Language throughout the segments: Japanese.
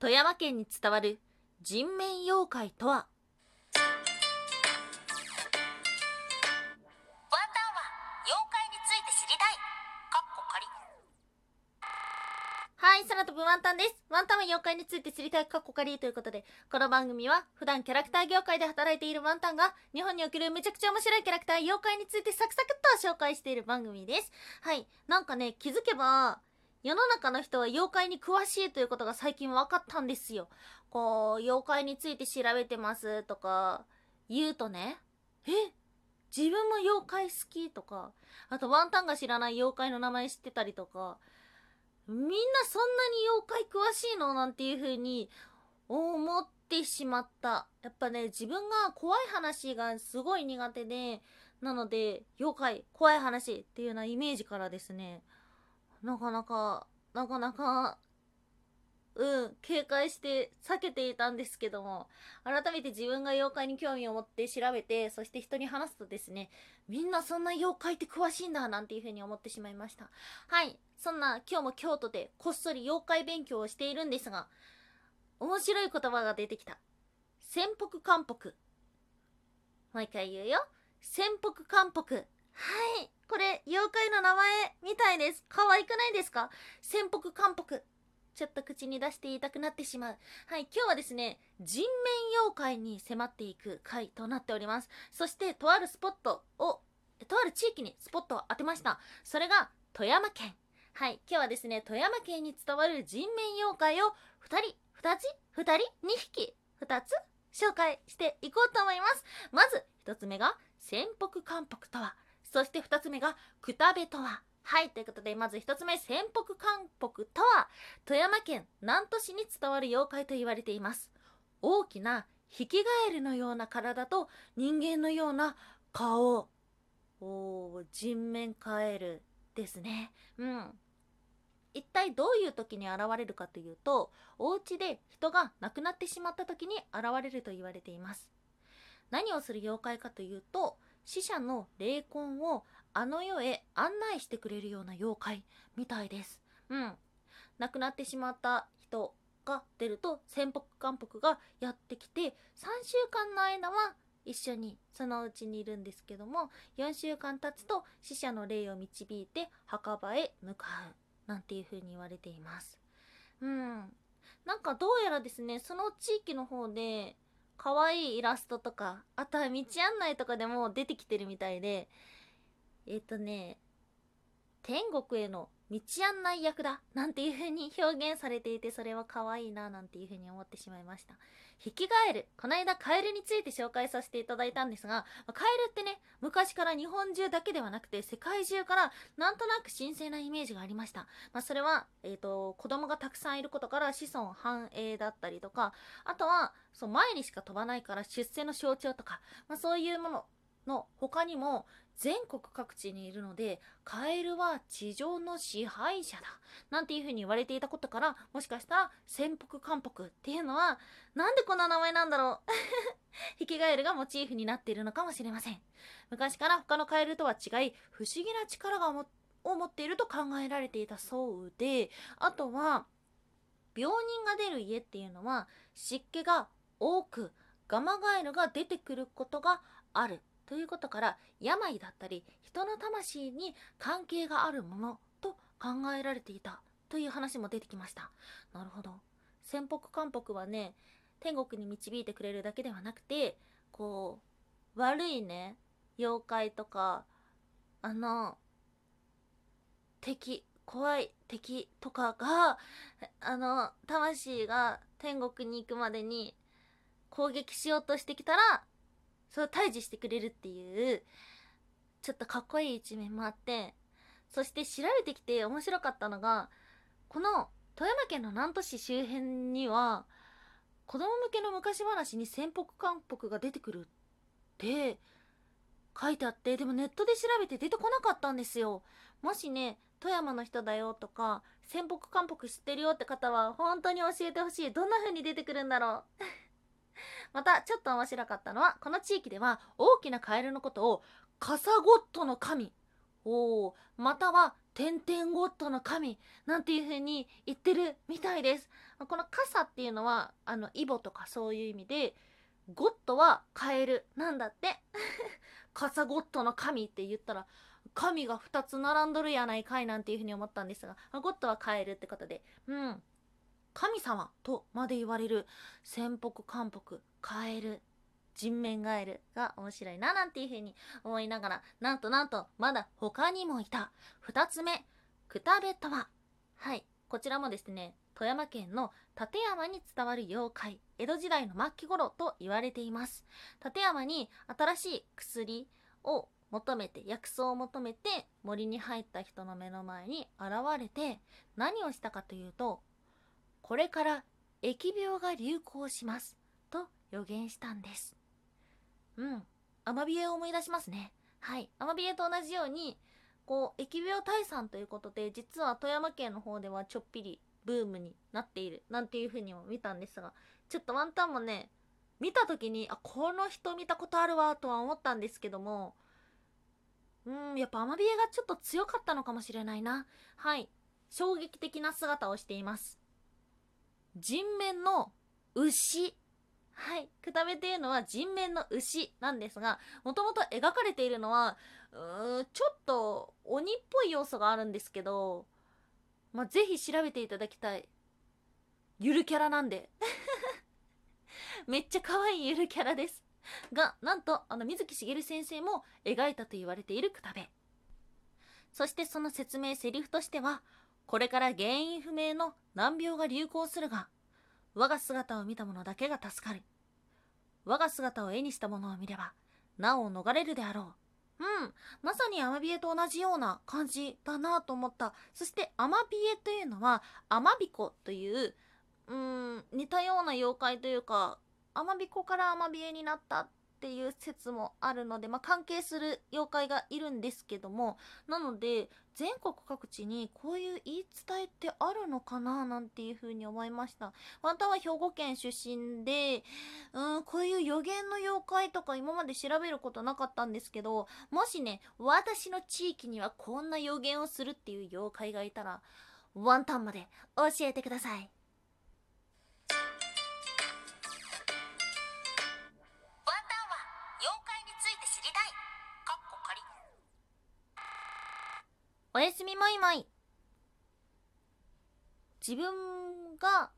富山県に伝わる人面妖怪とは？ワンタンは妖怪について知りたいかっこ仮はい、空飛ぶワンタンです。ワンタンは妖怪について知りたいカッコカリということで、この番組は普段キャラクター業界で働いているワンタンが日本におけるめちゃくちゃ面白いキャラクター妖怪についてサクサクっと紹介している番組です。はい、なんかね、気づけば世の中の人は妖怪に詳しいということが最近分かったんですよ。こう、妖怪について調べてますとか言うとね、え自分も妖怪好きとか、あとワンタンが知らない妖怪の名前知ってたりとか、みんなそんなに妖怪詳しいのなんていう風に思ってしまった。やっぱね、自分が怖い話がすごい苦手で、なので、妖怪、怖い話っていうようなイメージからですね、なかなか、なかなか、うん、警戒して避けていたんですけども、改めて自分が妖怪に興味を持って調べて、そして人に話すとですね、みんなそんな妖怪って詳しいんだ、なんていう風に思ってしまいました。はい。そんな今日も京都でこっそり妖怪勉強をしているんですが、面白い言葉が出てきた。潜北漢北。もう一回言うよ。潜北漢北。はい。これ、妖怪の名前みたいです。可愛くないですか？潜北漢北。ちょっと口に出して言いたくなってしまう。はい、今日はですね、人面妖怪に迫っていく回となっております。そして、とあるスポットを、とある地域にスポットを当てました。それが、富山県。はい、今日はですね、富山県に伝わる人面妖怪を2人、2つ、2人、2匹、2つ紹介していこうと思います。まず、1つ目が、潜北漢北とは。そして2つ目が、くたべとは。はい、ということで、まず1つ目、潜北漢北とは、富山県南砺市に伝わる妖怪と言われています。大きなヒキガエルのような体と人間のような顔。おー、人面カエルですね。うん。一体どういう時に現れるかというと、お家で人が亡くなってしまった時に現れると言われています。何をする妖怪かというと、死者の霊魂をあの世へ案内してくれるような妖怪みたいです。うん。亡くなってしまった人が出ると、潜北漢北がやってきて、3週間の間は一緒にそのうちにいるんですけども、4週間経つと死者の霊を導いて墓場へ向かう。なんていう風に言われています。うん。なんかどうやらですね、その地域の方で、可愛いイラストとか、あとは道案内とかでも出てきてるみたいで、えっ、とね、天国への道案内役だなんていう風に表現されていてそれは可愛いななんていう風に思ってしまいました。ヒキガエル。この間カエルについて紹介させていただいたんですが、カエルってね、昔から日本中だけではなくて世界中からなんとなく神聖なイメージがありました。まあそれは、えっ、と、子供がたくさんいることから子孫繁栄だったりとか、あとは、そう前にしか飛ばないから出世の象徴とか、まあそういうものの他にも全国各地にいるのでカエルは地上の支配者だなんていう風に言われていたことからもしかしたら潜北漢北っていうのはなんでこんな名前なんだろうヒキガエルがモチーフになっているのかもしれません。昔から他のカエルとは違い不思議な力がを持っていると考えられていたそうであとは病人が出る家っていうのは湿気が多くガマガエルが出てくることがある。ということから病だったり人の魂に関係があるものと考えられていたという話も出てきましたなるほど潜北漢北はね天国に導いてくれるだけではなくてこう悪いね妖怪とかあの敵怖い敵とかがあの魂が天国に行くまでに攻撃しようとしてきたらそれを退治してくれるっていうちょっとかっこいい一面もあってそして調べてきて面白かったのがこの富山県の南砺市周辺には子供向けの昔話に潜北漢北が出てくるって書いてあってでもネットで調べて出てこなかったんですよ。もしね富山の人だよとか潜北漢北知ってるよって方は本当に教えてほしい。どんな風に出てくるんだろう。またちょっと面白かったのはこの地域では大きなカエルのことをカサゴットの神おまたは天々ゴッドの神なんていう風に言ってるみたいです。この傘っていうのはあのイボとかそういう意味でゴッドはカエルなんだって。傘ゴッドの神って言ったら神が2つ並んどるやないかいなんていう風に思ったんですがゴッドはカエルってことでうん神様とまで言われる仙北韓北カエル人面ガエルが面白いななんていう風に思いながらなんとなんとまだ他にもいた。2つ目クタベとは。はい。こちらもですね富山県の立山に伝わる妖怪江戸時代の末期頃と言われています。立山に新しい薬を求めて薬草を求めて森に入った人の目の前に現れて何をしたかというとこれから疫病が流行します。と予言したんです。うん。アマビエを思い出しますね。はい。アマビエと同じようにこう疫病退散ということで実は富山県の方ではちょっぴりブームになっているなんていう風にも見たんですがちょっとワンタンもね見た時にあこの人見たことあるわとは思ったんですけどもうんやっぱアマビエがちょっと強かったのかもしれないな。はい。衝撃的な姿をしています。人面の牛はい。くたべっていうのは人面の牛なんですが、もともと描かれているのは、うー、ちょっと鬼っぽい要素があるんですけど、まあ、ぜひ調べていただきたい。ゆるキャラなんで。めっちゃ可愛いゆるキャラです。が、なんと、あの、水木しげる先生も描いたと言われているくたべ。そしてその説明セリフとしては、これから原因不明の難病が流行するが、我が姿を見た者だけが助かる。我が姿を絵にした者を見れば、なお逃れるであろう。うん、まさにアマビエと同じような感じだなと思った。そしてアマビエというのは、アマビコという、うん、似たような妖怪というか、アマビコからアマビエになったっていう説もあるので、まあ、関係する妖怪がいるんですけども、なので、全国各地にこういう言い伝えってあるのかななんていうふうに思いました。ワンタンは兵庫県出身で、うん、こういう予言の妖怪とか今まで調べることなかったんですけど、もしね、私の地域にはこんな予言をするっていう妖怪がいたら、ワンタンまで教えてください。おやすみもいもい。自分が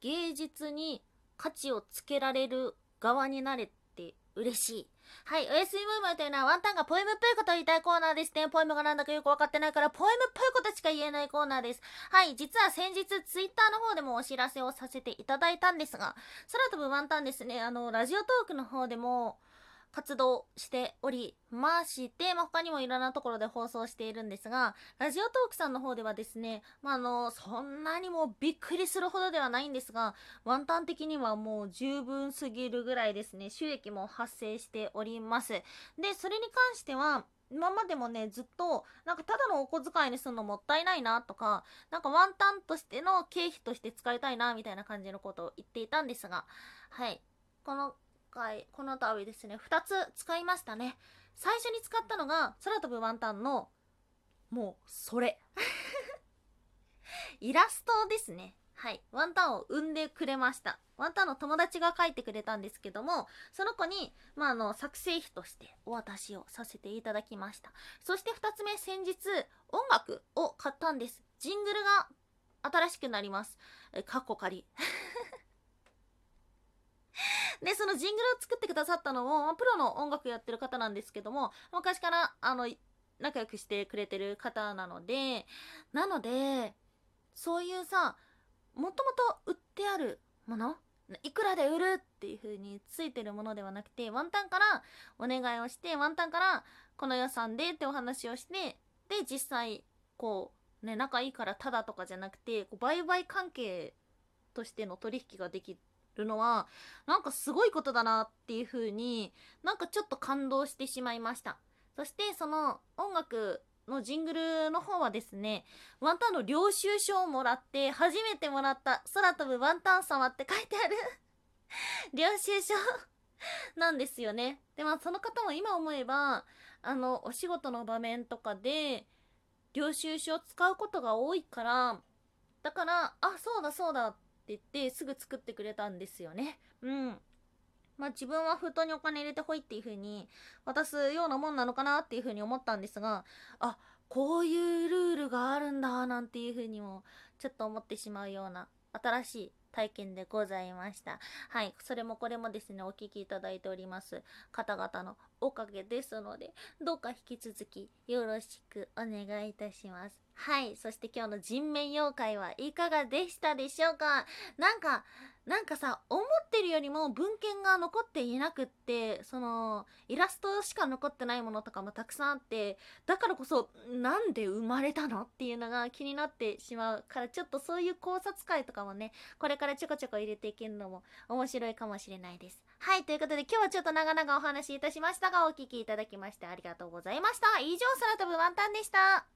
芸術に価値をつけられる側になれて嬉しい。はい、おやすみもいもいというのはワンタンがポエムっぽいことを言いたいコーナーですね。ポエムがなんだかよくわかってないから、ポエムっぽいことしか言えないコーナーです。はい、実は先日ツイッターの方でもお知らせをさせていただいたんですが、空飛ぶワンタンですね、あの、ラジオトークの方でも、活動しておりまして、まあ、他にもいろんなところで放送しているんですが、ラジオトークさんの方ではですね、まあ、あの、そんなにもびっくりするほどではないんですが、ワンタン的にはもう十分すぎるぐらいですね、収益も発生しております。で、それに関しては、今までもね、ずっと、なんかただのお小遣いにするのもったいないなとか、なんかワンタンとしての経費として使いたいなみたいな感じのことを言っていたんですが、はい。この回、この度ですね、2つ使いましたね。最初に使ったのが、空飛ぶワンタンの、もう、それ。イラストですね。はい。ワンタンを生んでくれました。ワンタンの友達が書いてくれたんですけども、その子に、まあ、あの、作成費としてお渡しをさせていただきました。そして2つ目、先日、音楽を買ったんです。ジングルが新しくなります。え、かっこ仮。で、そのジングルを作ってくださったのも、プロの音楽やってる方なんですけども、昔から、あの、仲良くしてくれてる方なので、なので、そういうさ、もともと売ってあるものいくらで売るっていう風についてるものではなくて、ワンタンからお願いをして、ワンタンからこの予算でってお話をして、で、実際、こう、ね、仲いいからただとかじゃなくて、こう売買関係としての取引ができるのは、なんかすごいことだなっていう風に、なんかちょっと感動してしまいました。そして、その音楽のジングルの方はですね、ワンタンの領収書をもらって、初めてもらった空飛ぶワンタン様って書いてある 領収書 なんですよね。で、まあその方も今思えば、あの、お仕事の場面とかで、領収書を使うことが多いからだからあそうだそうだって言ってすぐ作ってくれたんですよねうんまあ自分は封筒にお金入れてほいっていう風に渡すようなもんなのかなっていう風に思ったんですがあこういうルールがあるんだなんていう風にもちょっと思ってしまうような新しい体験でございました。はい。それもこれもですね、お聞きいただいております方々のおかげですので、どうか引き続きよろしくお願いいたします。はい。そして今日の人面妖怪はいかがでしたでしょうか？なんか、なんかさ、思ってるよりも文献が残っていなくって、その、イラストしか残ってないものとかもたくさんあって、だからこそ、なんで生まれたのっていうのが気になってしまうから、ちょっとそういう考察会とかもね、これからちょこちょこ入れていけるのも面白いかもしれないです。はい、ということで今日はちょっと長々お話しいたしましたが、お聞きいただきましてありがとうございました。以上、空飛ぶワンタンでした。